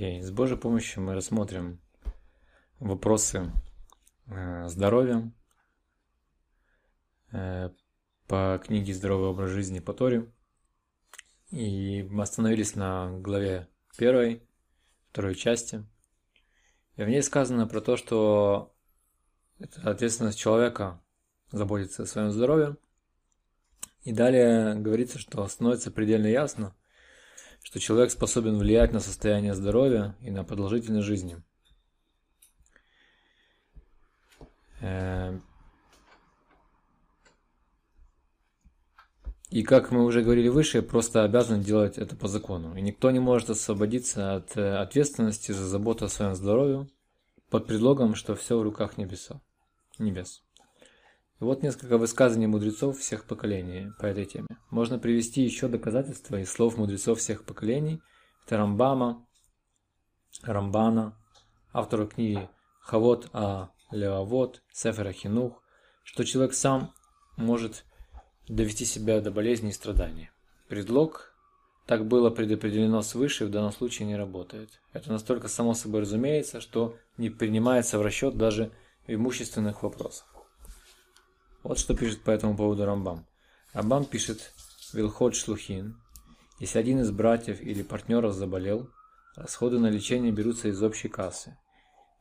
Окей, с Божьей помощью мы рассмотрим вопросы э, здоровья э, по книге «Здоровый образ жизни» по Торе. И мы остановились на главе первой, второй части. И в ней сказано про то, что это ответственность человека заботиться о своем здоровье. И далее говорится, что становится предельно ясно, что человек способен влиять на состояние здоровья и на продолжительность жизни. Э, и как мы уже говорили выше, просто обязан делать это по закону. И никто не может освободиться от э, ответственности за заботу о своем здоровье под предлогом, что все в руках небеса, небес. Вот несколько высказаний мудрецов всех поколений по этой теме. Можно привести еще доказательства из слов мудрецов всех поколений. Это Рамбама, Рамбана, автора книги Хавот А Леовод, Сефера Хинух, что человек сам может довести себя до болезни и страданий. Предлог «так было предопределено свыше» в данном случае не работает. Это настолько само собой разумеется, что не принимается в расчет даже в имущественных вопросах. Вот что пишет по этому поводу Рамбам. Рамбам пишет Вилхот Шлухин. Если один из братьев или партнеров заболел, расходы на лечение берутся из общей кассы.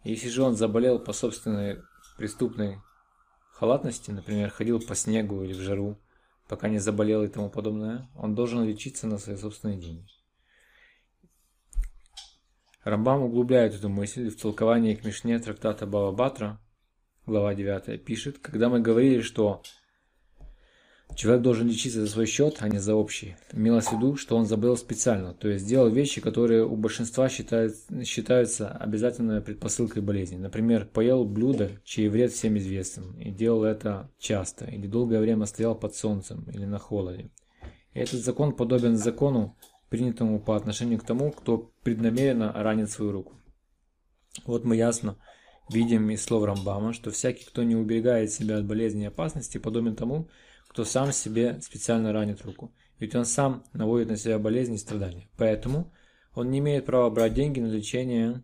Если же он заболел по собственной преступной халатности, например, ходил по снегу или в жару, пока не заболел и тому подобное, он должен лечиться на свои собственные деньги. Рамбам углубляет эту мысль в толковании к Мишне трактата Бава Батра, глава 9, пишет, когда мы говорили, что человек должен лечиться за свой счет, а не за общий, имелось в виду, что он заболел специально, то есть сделал вещи, которые у большинства считают, считаются обязательной предпосылкой болезни. Например, поел блюдо, чей вред всем известен, и делал это часто, или долгое время стоял под солнцем или на холоде. И этот закон подобен закону, принятому по отношению к тому, кто преднамеренно ранит свою руку. Вот мы ясно Видим из слов Рамбама, что всякий, кто не уберегает себя от болезни и опасности, подобен тому, кто сам себе специально ранит руку. Ведь он сам наводит на себя болезни и страдания. Поэтому он не имеет права брать деньги на лечение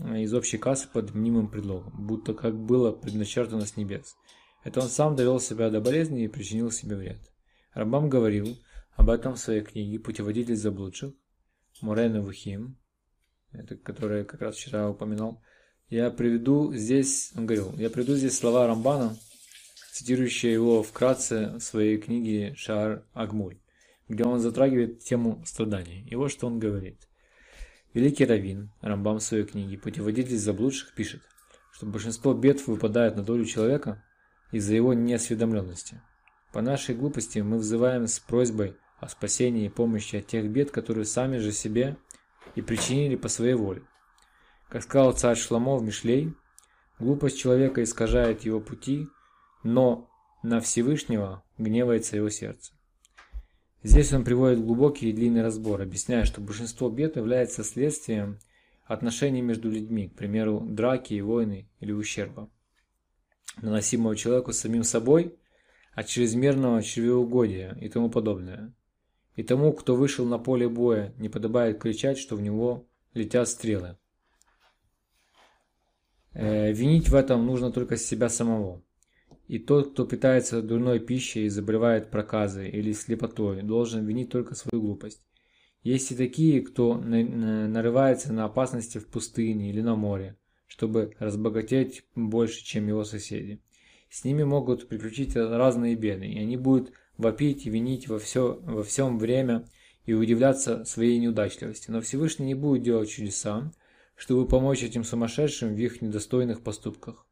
э, из общей кассы под мнимым предлогом, будто как было предначертано с небес. Это он сам довел себя до болезни и причинил себе вред. Рамбам говорил об этом в своей книге «Путеводитель заблудших» Мурена Вухим, это, которое как раз вчера упоминал, я приведу здесь, он говорил, я приведу здесь слова Рамбана, цитирующие его вкратце в своей книге Шар Агмуль, где он затрагивает тему страданий. И вот что он говорит. Великий Равин, Рамбам в своей книге «Путеводитель заблудших» пишет, что большинство бед выпадает на долю человека из-за его неосведомленности. По нашей глупости мы взываем с просьбой о спасении и помощи от тех бед, которые сами же себе и причинили по своей воле. Как сказал царь Шламов Мишлей, глупость человека искажает его пути, но на Всевышнего гневается его сердце. Здесь он приводит глубокий и длинный разбор, объясняя, что большинство бед является следствием отношений между людьми, к примеру, драки и войны или ущерба, наносимого человеку самим собой, от чрезмерного чревоугодия и тому подобное. И тому, кто вышел на поле боя, не подобает кричать, что в него летят стрелы. Э, винить в этом нужно только себя самого. И тот, кто питается дурной пищей и заболевает проказой или слепотой, должен винить только свою глупость. Есть и такие, кто нарывается на опасности в пустыне или на море, чтобы разбогатеть больше, чем его соседи. С ними могут приключиться разные беды, и они будут вопить и винить во, все, во всем время и удивляться своей неудачливости. Но Всевышний не будет делать чудеса, чтобы помочь этим сумасшедшим в их недостойных поступках.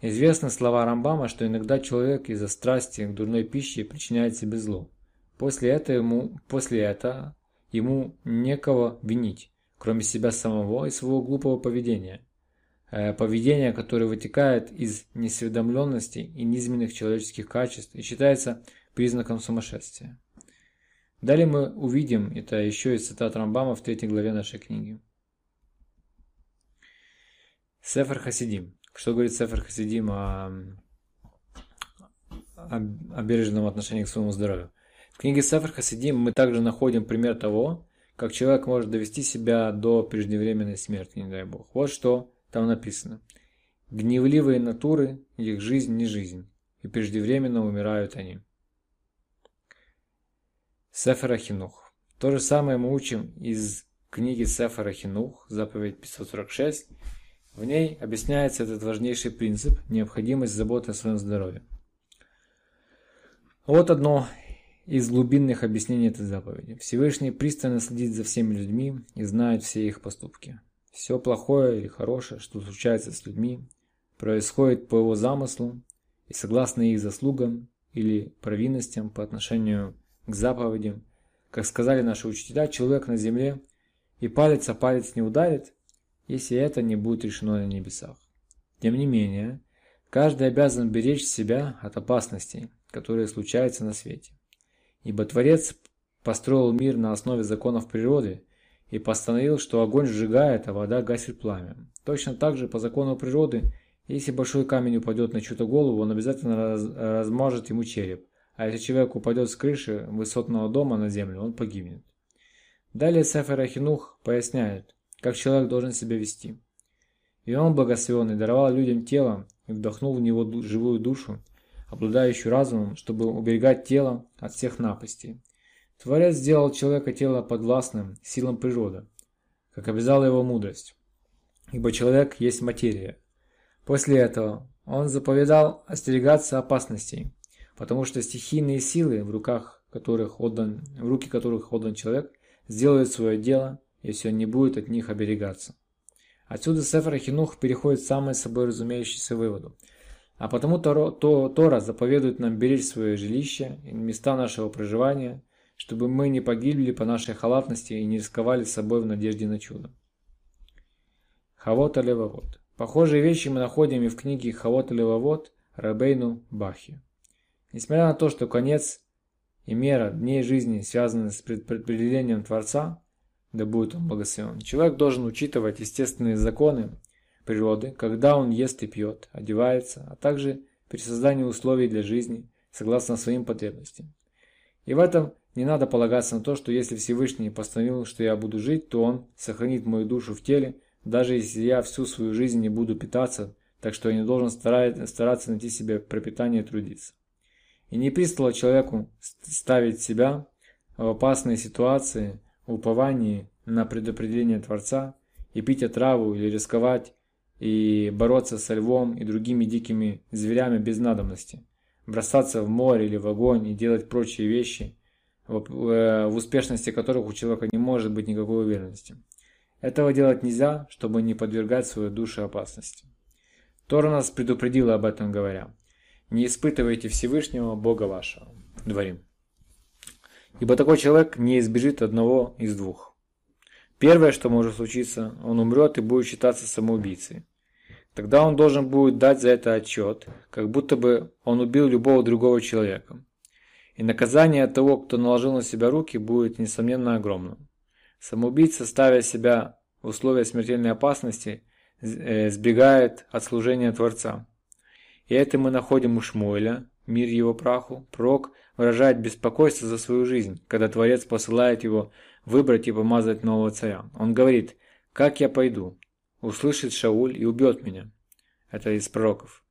Известны слова Рамбама, что иногда человек из-за страсти к дурной пище причиняет себе зло. После этого ему, после этого ему некого винить, кроме себя самого и своего глупого поведения. Э, поведение, которое вытекает из несведомленности и низменных человеческих качеств и считается признаком сумасшествия. Далее мы увидим, это еще из цитат Рамбама в третьей главе нашей книги. Сефер Хасидим. Что говорит Сефер Хасидим о, о, о бережном отношении к своему здоровью? В книге Сефер Хасидим мы также находим пример того, как человек может довести себя до преждевременной смерти, не дай бог. Вот что там написано. Гневливые натуры, их жизнь не жизнь, и преждевременно умирают они. Сефера Хинух. То же самое мы учим из книги Сефера Хинух, заповедь 546. В ней объясняется этот важнейший принцип – необходимость заботы о своем здоровье. Вот одно из глубинных объяснений этой заповеди. Всевышний пристально следит за всеми людьми и знает все их поступки. Все плохое или хорошее, что случается с людьми, происходит по его замыслу и согласно их заслугам или провинностям по отношению к заповедям. Как сказали наши учителя, человек на земле и палец о палец не ударит, если это не будет решено на небесах. Тем не менее, каждый обязан беречь себя от опасностей, которые случаются на свете. Ибо Творец построил мир на основе законов природы и постановил, что огонь сжигает, а вода гасит пламя. Точно так же по закону природы, если большой камень упадет на чью-то голову, он обязательно раз, размажет ему череп, а если человек упадет с крыши высотного дома на землю, он погибнет. Далее Сефер Ахинух поясняет, как человек должен себя вести. И он, благословенный, даровал людям тело и вдохнул в него живую душу, обладающую разумом, чтобы уберегать тело от всех напастей. Творец сделал человека тело подвластным силам природы, как обязала его мудрость, ибо человек есть материя. После этого он заповедал остерегаться опасностей, потому что стихийные силы, в руках которых отдан, в руки которых отдан человек, сделают свое дело, если он не будет от них оберегаться. Отсюда Сефер Хинух переходит к самой собой разумеющейся выводу – а потому Торо, то, Тора заповедует нам беречь свое жилище и места нашего проживания, чтобы мы не погибли по нашей халатности и не рисковали собой в надежде на чудо. Хавота Левовод. Похожие вещи мы находим и в книге Хавота Левовод Рабейну Бахи. Несмотря на то, что конец и мера дней жизни связаны с предопределением Творца, да будет он благословен, человек должен учитывать естественные законы природы, когда он ест и пьет, одевается, а также при создании условий для жизни, согласно своим потребностям. И в этом не надо полагаться на то, что если Всевышний постановил, что я буду жить, то он сохранит мою душу в теле, даже если я всю свою жизнь не буду питаться, так что я не должен стараться найти себе пропитание и трудиться. И не пристало человеку ставить себя в опасные ситуации, уповании на предопределение Творца и пить отраву или рисковать и бороться со львом и другими дикими зверями без надобности, бросаться в море или в огонь и делать прочие вещи, в, э, успешности которых у человека не может быть никакой уверенности. Этого делать нельзя, чтобы не подвергать свою душу опасности. Тора нас предупредила об этом говоря. Не испытывайте Всевышнего Бога вашего. Дворим. Ибо такой человек не избежит одного из двух. Первое, что может случиться, он умрет и будет считаться самоубийцей. Тогда он должен будет дать за это отчет, как будто бы он убил любого другого человека. И наказание того, кто наложил на себя руки, будет, несомненно, огромным. Самоубийца, ставя себя в условия смертельной опасности, э, сбегает от служения Творца. И это мы находим у Шмуэля, мир его праху. Пророк выражает беспокойство за свою жизнь, когда Творец посылает его выбрать и помазать нового царя. Он говорит, как я пойду? Услышит Шауль и убьет меня. Это из пророков.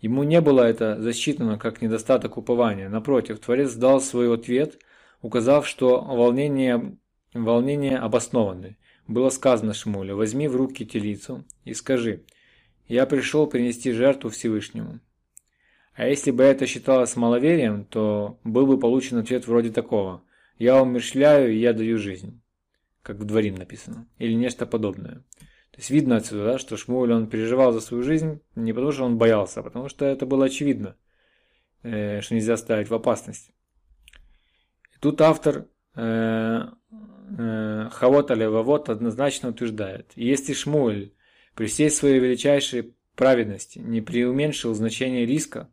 Ему не было это засчитано как недостаток упования. Напротив, Творец дал свой ответ, указав, что волнение, волнение обоснованы. Было сказано Шмулю, возьми в руки телицу и скажи, я пришел принести жертву Всевышнему. А если бы это считалось маловерием, то был бы получен ответ вроде такого. Я умерщвляю, и я даю жизнь. Как в дворим написано. Или нечто подобное. То есть видно отсюда, да, что Шмуль он переживал за свою жизнь не потому, что он боялся, а потому что это было очевидно, э, что нельзя ставить в опасность. И тут автор э, э, Хавот Алевавот однозначно утверждает, если Шмуль при всей своей величайшей праведности не преуменьшил значение риска,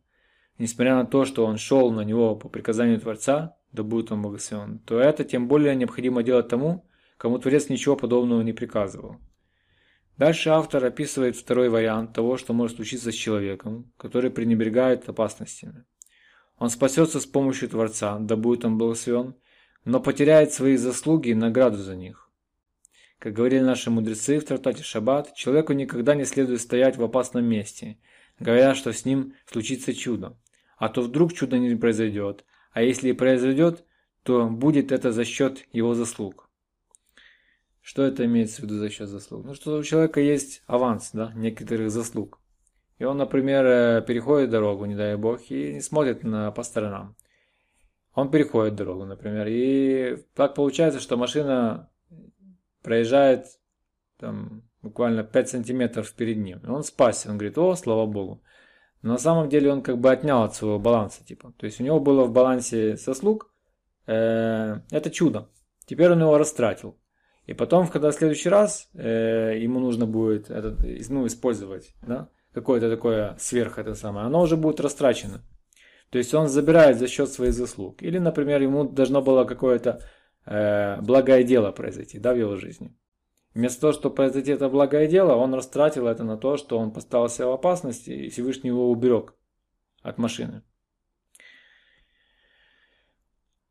несмотря на то, что он шел на него по приказанию Творца, да будет он благословен, то это тем более необходимо делать тому, кому Творец ничего подобного не приказывал. Дальше автор описывает второй вариант того, что может случиться с человеком, который пренебрегает опасностями. Он спасется с помощью Творца, да будет он благословен, но потеряет свои заслуги и награду за них. Как говорили наши мудрецы в трактате Шаббат, человеку никогда не следует стоять в опасном месте, говоря, что с ним случится чудо. А то вдруг чудо не произойдет, а если и произойдет, то будет это за счет его заслуг. Что это имеется в виду за счет заслуг? Ну, что у человека есть аванс, да, некоторых заслуг. И он, например, э, переходит дорогу, не дай бог, и не смотрит на, по сторонам. Он переходит дорогу, например, и так получается, что машина проезжает там, буквально 5 сантиметров перед ним. И он спасся, он говорит, о, слава богу. Но на самом деле он как бы отнял от своего баланса, типа. То есть у него было в балансе заслуг, э, это чудо. Теперь он его растратил. И потом, когда в следующий раз э, ему нужно будет этот, ну, использовать, да, какое-то такое сверх это самое, оно уже будет растрачено. То есть он забирает за счет своих заслуг. Или, например, ему должно было какое-то э, благое дело произойти да, в его жизни. Вместо того, чтобы произойти это благое дело, он растратил это на то, что он поставил себя в опасности, и Всевышний его уберег от машины.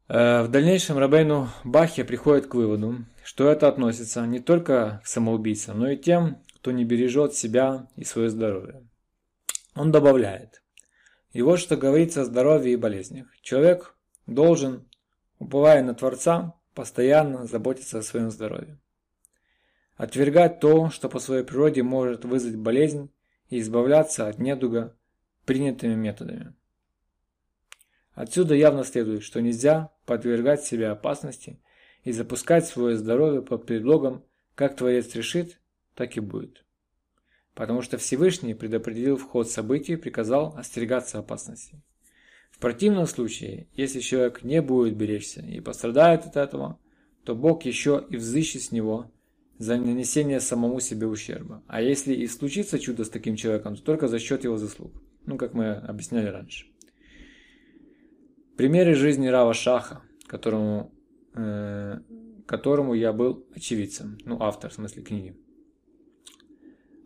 Э, в дальнейшем Рабейну Бахе приходит к выводу, что это относится не только к самоубийцам, но и тем, кто не бережет себя и свое здоровье. Он добавляет, и вот что говорится о здоровье и болезнях. Человек должен, уповая на Творца, постоянно заботиться о своем здоровье. Отвергать то, что по своей природе может вызвать болезнь, и избавляться от недуга принятыми методами. Отсюда явно следует, что нельзя подвергать себя опасности и запускать свое здоровье под предлогом «как Творец решит, так и будет. Потому что Всевышний предопределил вход событий и приказал остерегаться опасностей. В противном случае, если человек не будет беречься и пострадает от этого, то Бог еще и взыщет с него за нанесение самому себе ущерба. А если и случится чудо с таким человеком, то только за счет его заслуг. Ну, как мы объясняли раньше. Примеры жизни Рава Шаха, которому, э, которому я был очевидцем, ну, автор, в смысле книги.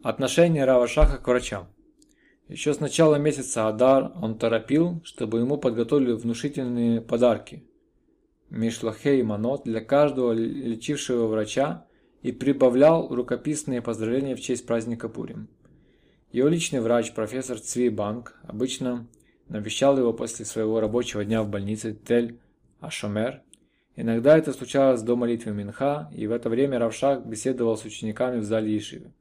Отношение Рава Шаха к врачам. Еще с начала месяца Адар он торопил, чтобы ему подготовили внушительные подарки. Мишлахе и Манот для каждого лечившего врача и прибавлял рукописные поздравления в честь праздника Пурим. Его личный врач, профессор Цви Банк, обычно навещал его после своего рабочего дня в больнице Тель-Ашомер. Иногда это случалось до молитвы Минха, и в это время Равшах беседовал с учениками в зале Ишивы.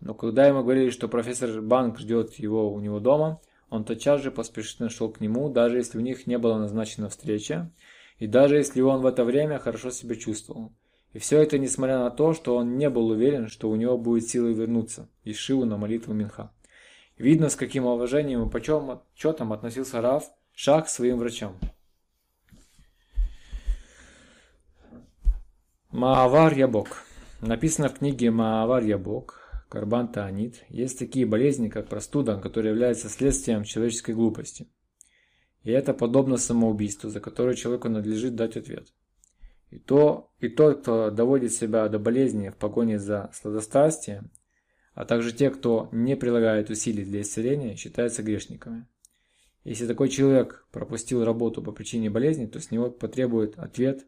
Но когда ему говорили, что профессор Банк ждет его у него дома, он тотчас же поспешно шел к нему, даже если у них не была назначена встреча, и даже если он в это время хорошо себя чувствовал. И все это несмотря на то, что он не был уверен, что у него будет силы вернуться из Шиву на молитву Минха. Видно, с каким уважением и почетом относился Раф Шах к своим врачам. Маавар Ябок. Написано в книге Маавар Ябок карбан таанит, есть такие болезни, как простуда, которые являются следствием человеческой глупости. И это подобно самоубийству, за которое человеку надлежит дать ответ. И, то, и тот, кто доводит себя до болезни в погоне за сладострастием, а также те, кто не прилагает усилий для исцеления, считаются грешниками. Если такой человек пропустил работу по причине болезни, то с него потребует ответ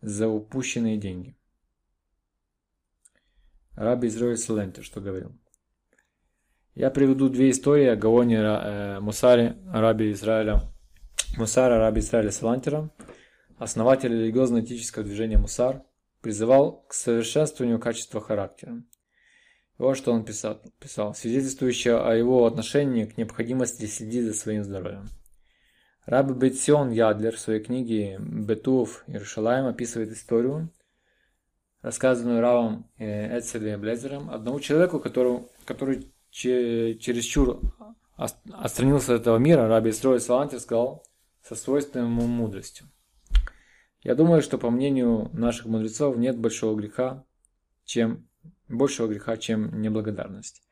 за упущенные деньги. Раби Израиль Салентер, что говорил. Я приведу две истории о Гаоне э, Мусаре Раби Израиля, Мусара Раби Израиля Салантера, основатель религиозно-этического движения Мусар, призывал к совершенствованию качества характера. Вот что он писал, писал, свидетельствующее о его отношении к необходимости следить за своим здоровьем. Раби Бетсион Ядлер в своей книге «Бетув Иерушалаем» описывает историю, рассказанную Равом э, Эцелем Блезером, одному человеку, которому, который чересчур отстранился от этого мира, Раби Исрой Салантер сказал со свойственной ему мудростью. Я думаю, что по мнению наших мудрецов нет большого греха, чем большего греха, чем неблагодарность.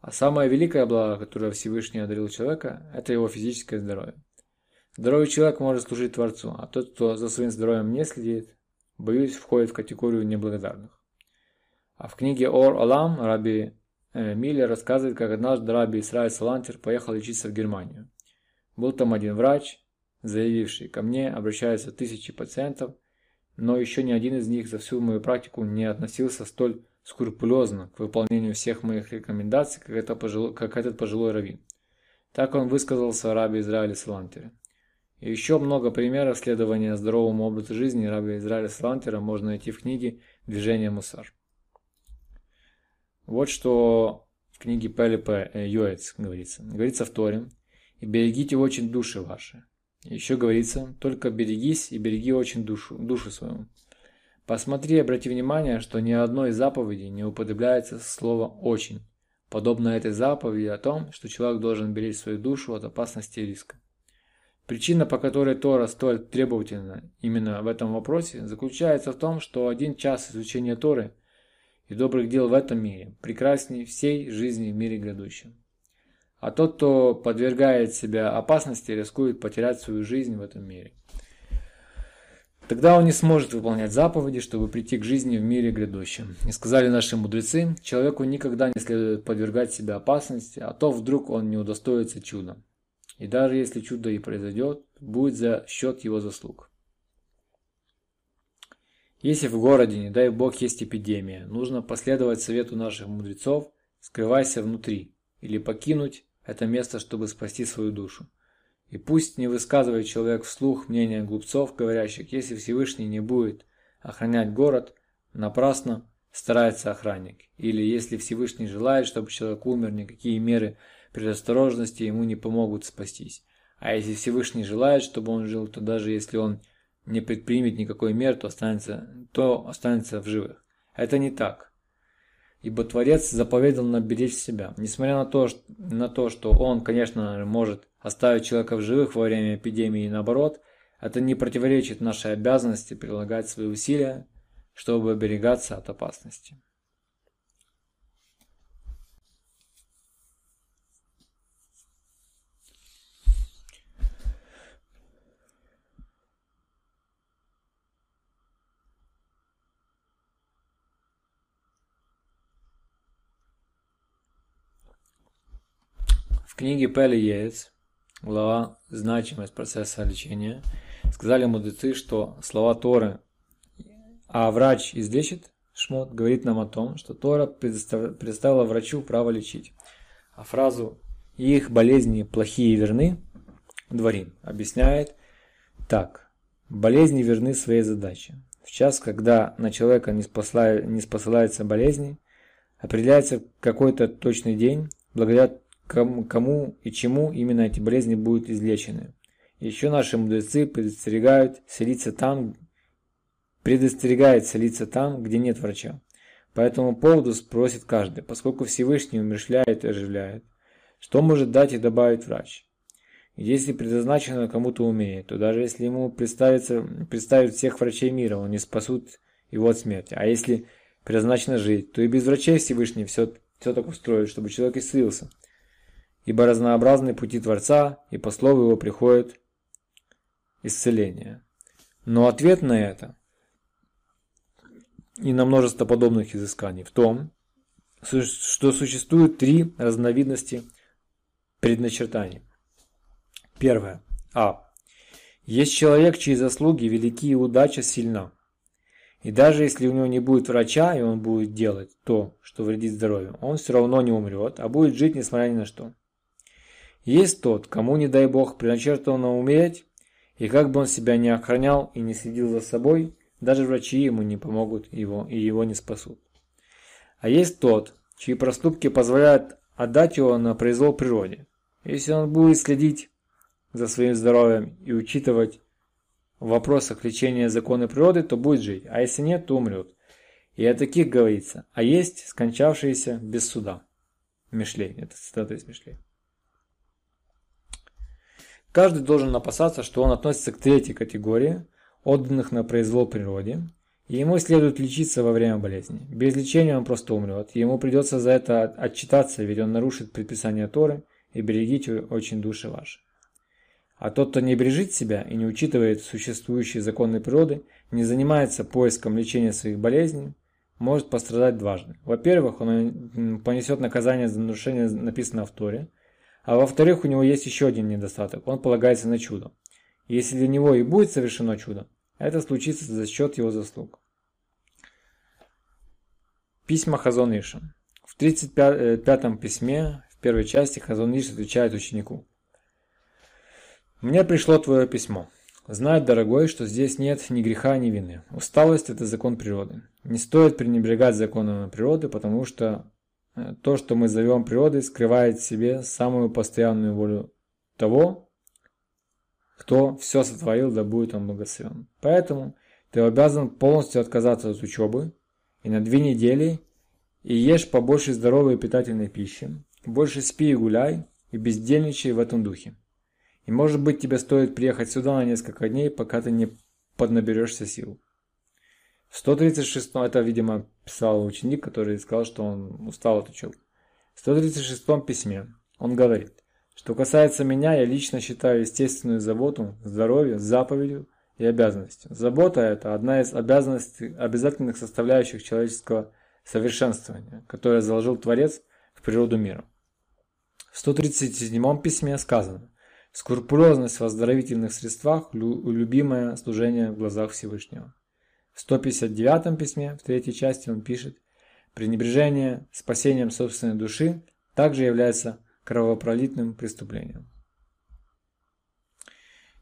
А самое великое благо, которое Всевышний одарил человека, это его физическое здоровье. Здоровый человек может служить Творцу, а тот, кто за своим здоровьем не следит, боюсь, входит в категорию неблагодарных. А в книге Ор Алам Раби э, Миллер рассказывает, как однажды Раби Исраиль Салантер поехал лечиться в Германию. Был там один врач, заявивший, ко мне обращаются тысячи пациентов, но еще ни один из них за всю мою практику не относился столь скрупулезно к выполнению всех моих рекомендаций, как, это пожилой, как этот пожилой раввин. Так он высказался о рабе Израиле Салантере. И еще много примеров следования здоровому образу жизни раби Израиля Салантера можно найти в книге «Движение Мусар». Вот что в книге Пелипа Йоэц говорится. Говорится в Торе, «И берегите очень души ваши». Еще говорится, «Только берегись и береги очень душу, душу свою». Посмотри и обрати внимание, что ни одной заповеди не употребляется слово «очень», подобно этой заповеди о том, что человек должен беречь свою душу от опасности и риска. Причина, по которой Тора столь требовательна именно в этом вопросе, заключается в том, что один час изучения Торы и добрых дел в этом мире прекраснее всей жизни в мире грядущем. А тот, кто подвергает себя опасности, рискует потерять свою жизнь в этом мире. Тогда он не сможет выполнять заповеди, чтобы прийти к жизни в мире грядущем. И сказали наши мудрецы, человеку никогда не следует подвергать себя опасности, а то вдруг он не удостоится чуда. И даже если чудо и произойдет, будет за счет его заслуг. Если в городе, не дай бог, есть эпидемия, нужно последовать совету наших мудрецов, скрывайся внутри, или покинуть это место, чтобы спасти свою душу. И пусть не высказывает человек вслух мнения глупцов, говорящих, если Всевышний не будет охранять город, напрасно старается охранник. Или если Всевышний желает, чтобы человек умер, никакие меры предосторожности ему не помогут спастись. А если Всевышний желает, чтобы он жил, то даже если он не предпримет никакой мер, то останется, то останется в живых. Это не так. Ибо Творец заповедал нам беречь себя. Несмотря на то, что, на то, что Он, конечно, может оставить человека в живых во время эпидемии и наоборот, это не противоречит нашей обязанности прилагать свои усилия, чтобы оберегаться от опасности. В книге Пели Йеец, глава «Значимость процесса лечения», сказали мудрецы, что слова Торы «А врач излечит» Шмот говорит нам о том, что Тора предоставила врачу право лечить. А фразу «их болезни плохие и верны» Дворим объясняет так. Болезни верны своей задаче. В час, когда на человека не, спасла, не спосылается болезни, определяется какой-то точный день, благодаря кому и чему именно эти болезни будут излечены. Еще наши мудрецы предостерегают селиться там, предостерегает селиться там, где нет врача. По этому поводу спросит каждый, поскольку Всевышний умершляет и оживляет, что может дать и добавить врач? Если предназначено кому-то умеет, то даже если ему представится, представят всех врачей мира, он не спасут его от смерти. А если предназначено жить, то и без врачей Всевышний все, все так устроит, чтобы человек исцелился ибо разнообразны пути Творца, и по слову его приходит исцеление. Но ответ на это и на множество подобных изысканий в том, что существует три разновидности предначертаний. Первое. А. Есть человек, чьи заслуги велики и удача сильна. И даже если у него не будет врача, и он будет делать то, что вредит здоровью, он все равно не умрет, а будет жить несмотря ни на что. Есть тот, кому, не дай бог, предначертано умереть, и как бы он себя не охранял и не следил за собой, даже врачи ему не помогут его и его не спасут. А есть тот, чьи проступки позволяют отдать его на произвол природе. Если он будет следить за своим здоровьем и учитывать в вопросах лечения законы природы, то будет жить, а если нет, то умрет. И о таких говорится. А есть скончавшиеся без суда. Мишлей. Это цитата из Мишлей. Каждый должен опасаться, что он относится к третьей категории, отданных на произвол природе, и ему следует лечиться во время болезни. Без лечения он просто умрет, ему придется за это отчитаться, ведь он нарушит предписание Торы, и берегите очень души ваши. А тот, кто не бережет себя и не учитывает существующие законы природы, не занимается поиском лечения своих болезней, может пострадать дважды. Во-первых, он понесет наказание за нарушение написанного в Торе – а во-вторых, у него есть еще один недостаток. Он полагается на чудо. Если для него и будет совершено чудо, Это случится за счет его заслуг. Письма Хазониша. В 35-м письме, в первой части, Хазониш отвечает ученику. «Мне пришло твое письмо. Знай, дорогой, что здесь нет ни греха, ни вины. Усталость – это закон природы. Не стоит пренебрегать законом природы, потому что э, то, что мы зовем природой, скрывает в себе самую постоянную волю того, кто все сотворил, да будет он благословен. Поэтому ты обязан полностью отказаться от учебы и на две недели и ешь побольше здоровой и питательной пищи, больше спи и гуляй, и бездельничай в этом духе. И может быть тебе стоит приехать сюда на несколько дней, пока ты не поднаберешься сил. В 136 это, видимо, писал ученик, который сказал, что он устал от учебы. В 136 письме он говорит, что касается меня, я лично считаю естественную заботу, здоровье, заповедью и обязанностью. Забота – это одна из обязанностей, обязательных составляющих человеческого совершенствования, которое заложил Творец в природу мира. В 137 письме сказано, Скрупулезность в оздоровительных средствах – любимое служение в глазах Всевышнего. В 159 письме, в третьей части, он пишет, «Пренебрежение спасением собственной души также является кровопролитным преступлением».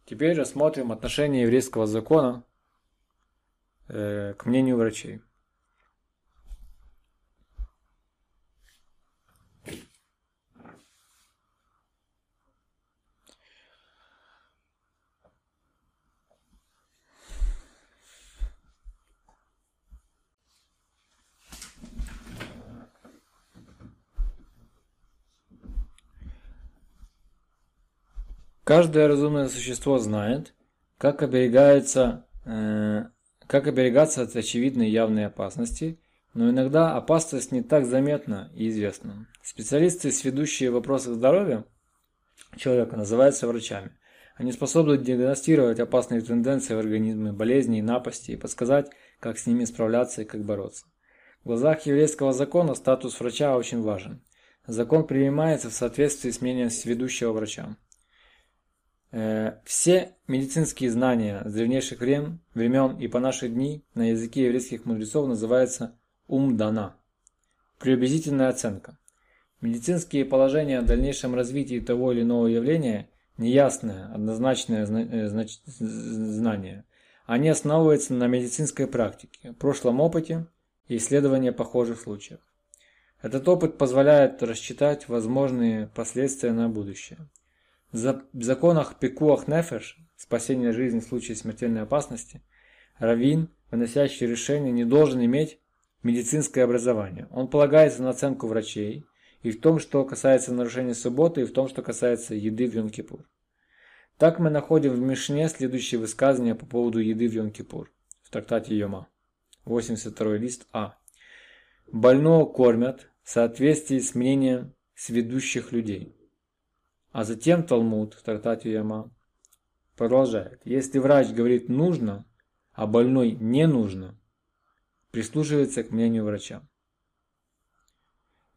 Теперь рассмотрим отношение еврейского закона э, к мнению врачей. Каждое разумное существо знает, как, оберегается, э, как оберегаться от очевидной явной опасности, но иногда опасность не так заметна и известна. Специалисты, сведущие в вопросах здоровья человека, называются врачами. Они способны диагностировать опасные тенденции в организме, болезни и напасти и подсказать, как с ними справляться и как бороться. В глазах еврейского закона статус врача очень важен. Закон принимается в соответствии с мнением сведущего врача. Э, все медицинские знания с древнейших времен, времен и по наши дни на языке еврейских мудрецов называются умдана. Приблизительная оценка. Медицинские положения о дальнейшем развитии того или иного явления – неясное, однозначное э, знание. Они основываются на медицинской практике, прошлом опыте и исследовании похожих случаев. Этот опыт позволяет рассчитать возможные последствия на будущее. В законах Пекуах Нефеш, спасения жизни в случае смертельной опасности, раввин, выносящий решение, не должен иметь медицинское образование. Он полагается на оценку врачей и в том, что касается нарушения субботы, и в том, что касается еды в Йом-Кипур. Так мы находим в Мишне следующее высказывание по поводу еды в Йом-Кипур в трактате Йома. 82 лист А. Больного кормят в соответствии с мнением сведущих людей. А затем Талмуд в трактате Яма продолжает. Если врач говорит нужно, а больной не нужно, прислушивается к мнению врача.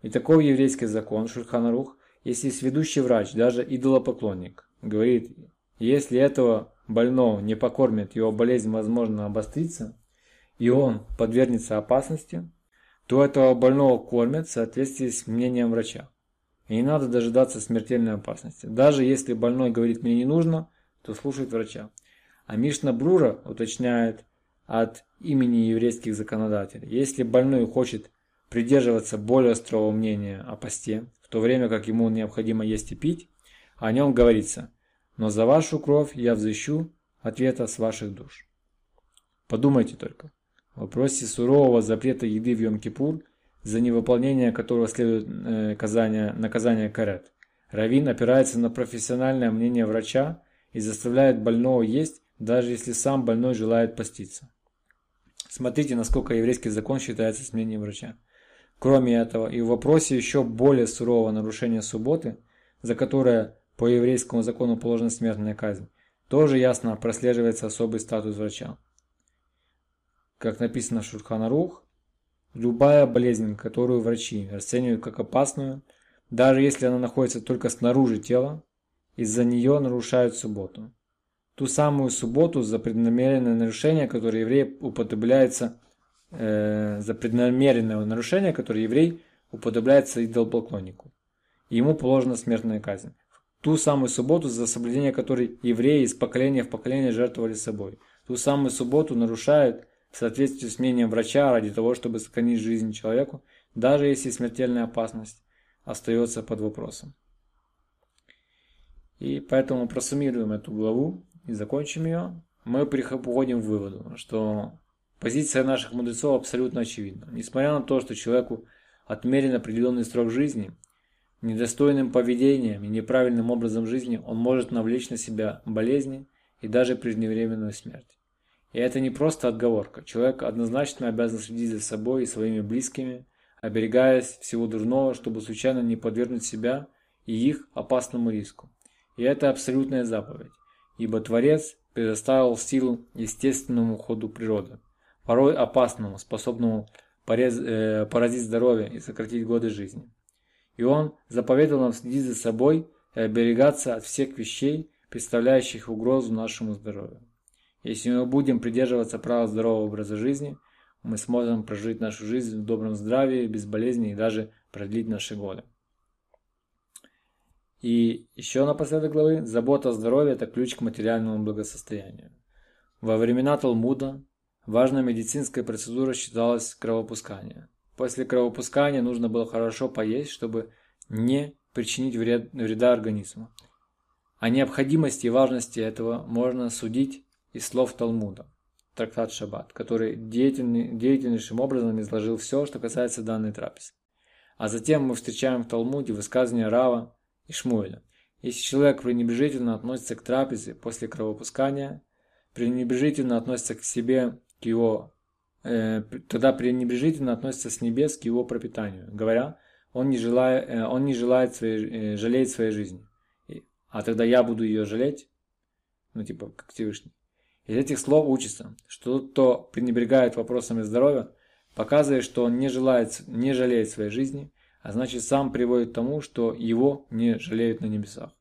И такой еврейский закон Шульханарух, если сведущий врач, даже идолопоклонник, говорит, если этого больного не покормят, его болезнь возможно обострится, и он подвергнется опасности, то этого больного кормят в соответствии с мнением врача. И не надо дожидаться смертельной опасности. Даже если больной говорит «мне не нужно», то слушает врача. А Мишна Брура уточняет от имени еврейских законодателей. Если больной хочет придерживаться более строгого мнения о посте, в то время как ему необходимо есть и пить, о нем говорится «но за вашу кровь я взыщу ответа с ваших душ». Подумайте только. В вопросе сурового запрета еды в Йом-Кипур – за невыполнение которого следует э, наказание, наказание карет. Равин опирается на профессиональное мнение врача и заставляет больного есть, даже если сам больной желает поститься. Смотрите, насколько еврейский закон считается с мнением врача. Кроме этого, и в вопросе еще более сурового нарушения субботы, за которое по еврейскому закону положена смертная казнь, тоже ясно прослеживается особый статус врача. Как написано в Шурханарух, Любая болезнь, которую врачи расценивают как опасную, даже если она находится только снаружи тела, из-за нее нарушают субботу. ту самую субботу за преднамеренное нарушение, которое еврей употребляется э, за преднамеренное нарушение, которое еврей уподобляется идолопоклоннику. Ему положена смертная казнь. Ту самую субботу, за соблюдение которой евреи из поколения в поколение жертвовали собой. Ту самую субботу нарушают в соответствии с мнением врача ради того, чтобы сохранить жизнь человеку, даже если смертельная опасность остается под вопросом. И поэтому просуммируем эту главу и закончим ее. Мы приходим к выводу, что позиция наших мудрецов абсолютно очевидна. Несмотря на то, что человеку отмерен определенный срок жизни, недостойным поведением и неправильным образом жизни он может навлечь на себя болезни и даже преждевременную смерть. И это не просто отговорка. Человек однозначно обязан следить за собой и своими близкими, оберегаясь всего дурного, чтобы случайно не подвергнуть себя и их опасному риску. И это абсолютная заповедь, ибо Творец предоставил силу естественному ходу природы, порой опасному, способному порез, э, поразить здоровье и сократить годы жизни. И Он заповедовал нам следить за собой и оберегаться от всех вещей, представляющих угрозу нашему здоровью. Если мы будем придерживаться правил здорового образа жизни, мы сможем прожить нашу жизнь в добром здравии, без болезней и даже продлить наши годы. И еще напоследок главы, забота о здоровье – это ключ к материальному благосостоянию. Во времена Талмуда важной медицинской процедурой считалось кровопускание. После кровопускания нужно было хорошо поесть, чтобы не причинить вред, вреда организму. О необходимости и важности этого можно судить из слов Талмуда, трактат Шаббат, который деятельный, деятельнейшим образом изложил все, что касается данной трапезы. А затем мы встречаем в Талмуде высказывания Рава и Шмуэля. Если человек пренебрежительно относится к трапезе после кровопускания, пренебрежительно относится к себе, к его, э, тогда пренебрежительно относится с небес к его пропитанию, говоря, он не, желает, э, он не желает своей, э, жалеть своей жизни. А тогда я буду ее жалеть, ну типа как Всевышний. Из этих слов учится, что тот, кто пренебрегает вопросами здоровья, показывает, что он не, желает, не жалеет своей жизни, а значит сам приводит к тому, что его не жалеют на небесах.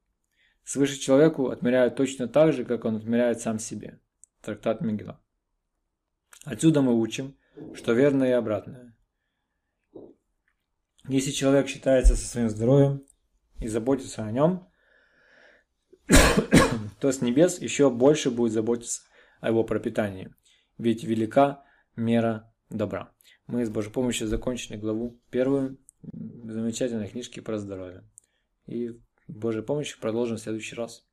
Свыше человеку отмеряют точно так же, как он отмеряет сам себе. Трактат Мегила. Отсюда мы учим, что верно и обратное. Если человек считается со своим здоровьем и заботится о нем, то с небес еще больше будет заботиться о его пропитании, ведь велика мера добра. Мы с Божьей помощью закончили главу первую замечательной книжки про здоровье. И Божьей помощью продолжим в следующий раз.